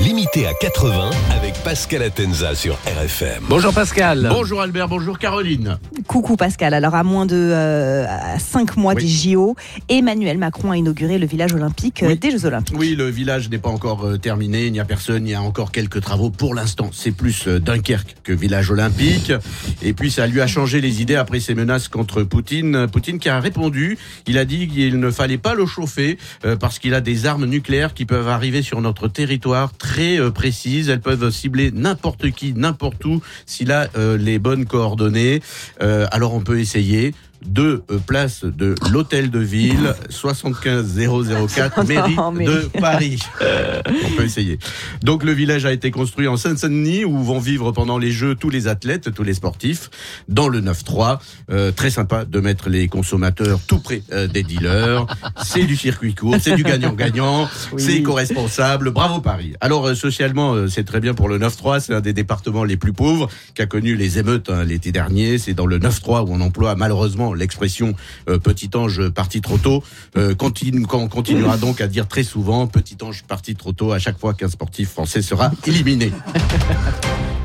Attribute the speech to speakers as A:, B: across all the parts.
A: Limité à 80 avec Pascal Atenza sur RFM.
B: Bonjour Pascal.
C: Bonjour Albert, bonjour Caroline.
D: Coucou Pascal. Alors à moins de 5 mois
C: Oui.
D: des JO, Emmanuel Macron a inauguré le village olympique euh,
C: Oui.
D: des Jeux olympiques.
C: Oui, le village n'est pas encore euh, terminé, il n'y a personne, il y a encore quelques travaux. Pour l'instant, c'est plus euh, Dunkerque que village olympique. Et puis ça lui a changé les idées après ses menaces contre Poutine. Poutine qui a répondu, il a dit qu'il ne fallait pas le chauffer euh, parce qu'il a des armes nucléaires qui peuvent arriver sur notre territoire très euh, précises. Elles peuvent cibler n'importe qui, n'importe où, s'il a euh, les bonnes coordonnées. Euh, alors on peut essayer. Deux euh, place de l'hôtel de ville, 75004, mairie
D: Non, mais-
C: de Paris. On peut essayer. Donc le village a été construit en Seine-Saint-Denis où vont vivre pendant les Jeux tous les athlètes, tous les sportifs, dans le 9-3. Euh, très sympa de mettre les consommateurs tout près euh, des dealers. C'est du circuit court, c'est du gagnant-gagnant,
D: Oui.
C: c'est éco-responsable. Bravo Paris. Alors socialement, c'est très bien pour le 9-3. C'est un des départements les plus pauvres qui a connu les émeutes hein, l'été dernier. C'est dans le 9-3 où on emploie malheureusement l'expression euh, petit ange parti trop tôt. Euh, continue, qu'on continuera donc à dire très souvent petit ange parti trop tôt à chaque fois qu'un sportif français sera éliminé.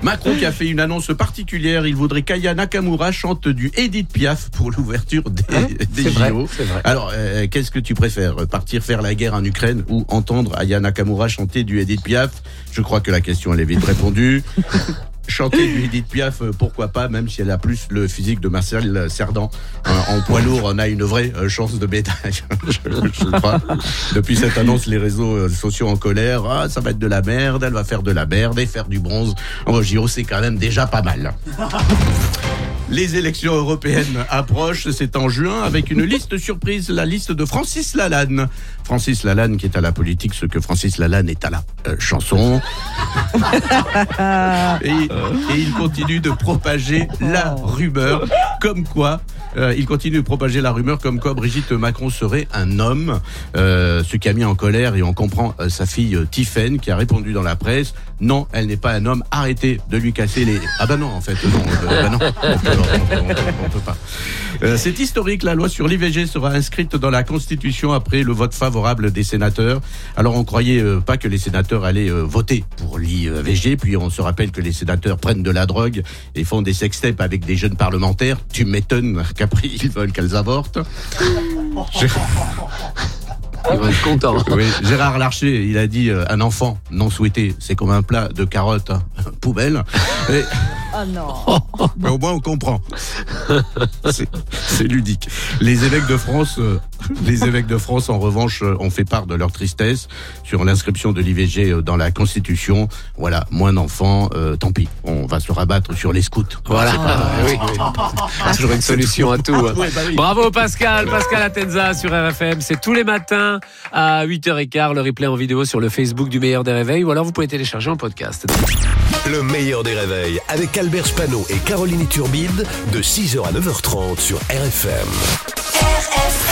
C: Macron qui a fait une annonce particulière, il voudrait qu'Aya Nakamura chante du Edith Piaf pour l'ouverture des, des
B: C'est vrai,
C: JO.
B: vrai.
C: Alors, euh, qu'est-ce que tu préfères Partir faire la guerre en Ukraine ou entendre Aya Nakamura chanter du Edith Piaf? Je crois que la question, elle est vite répondue. Chanter du Edith Piaf, euh, pourquoi pas, même si elle a plus le physique de Marcel Cerdan. Euh, en poids lourd, on a une vraie euh, chance de médaille. je, je crois. Depuis cette annonce, les réseaux euh, sociaux en colère. Ah, ça va être de la merde, elle va faire de la merde et faire du bronze. En JO, c'est quand même déjà pas mal. Les élections européennes approchent, c'est en juin, avec une liste surprise, la liste de Francis Lalanne. Francis Lalanne qui est à la politique, ce que Francis Lalanne est à la euh, chanson. et, et il continue de propager la rumeur, comme quoi, euh, il continue de propager la rumeur comme quoi Brigitte Macron serait un homme, euh, ce qui a mis en colère, et on comprend sa fille Tiffaine qui a répondu dans la presse, non, elle n'est pas un homme, arrêtez de lui casser les... Ah bah non, en fait, non, bah non, on peut, on peut- pas. Euh, c'est historique, la loi sur l'IVG sera inscrite dans la Constitution après le vote favorable des sénateurs. Alors on croyait euh, pas que les sénateurs allaient euh, voter pour l'IVG, puis on se rappelle que les sénateurs prennent de la drogue et font des sextapes avec des jeunes parlementaires. Tu m'étonnes qu'après ils veulent qu'elles avortent.
B: Ils vont être contents.
C: Oui, Gérard Larcher, il a dit euh, un enfant non souhaité, c'est comme un plat de carottes hein, poubelle. Et-
D: Oh non.
C: mais au moins on comprend. C'est ludique. Les évêques de France, euh, les évêques de France, en revanche, euh, ont fait part de leur tristesse sur l'inscription de l'IVG euh, dans la Constitution. Voilà, moins d'enfants, euh, tant pis. On va se rabattre sur les scouts.
B: Voilà. Oui, oui. Toujours une solution à tout. hein.
C: Ouais, bah oui.
B: Bravo Pascal, Pascal Atenza sur RFM. C'est tous les matins à 8h15. Le replay en vidéo sur le Facebook du meilleur des réveils. Ou alors vous pouvez télécharger en podcast.
A: Le meilleur des réveils avec Albert Spano et Caroline Turbide de 6h à 9h30 sur RFM.
E: RFM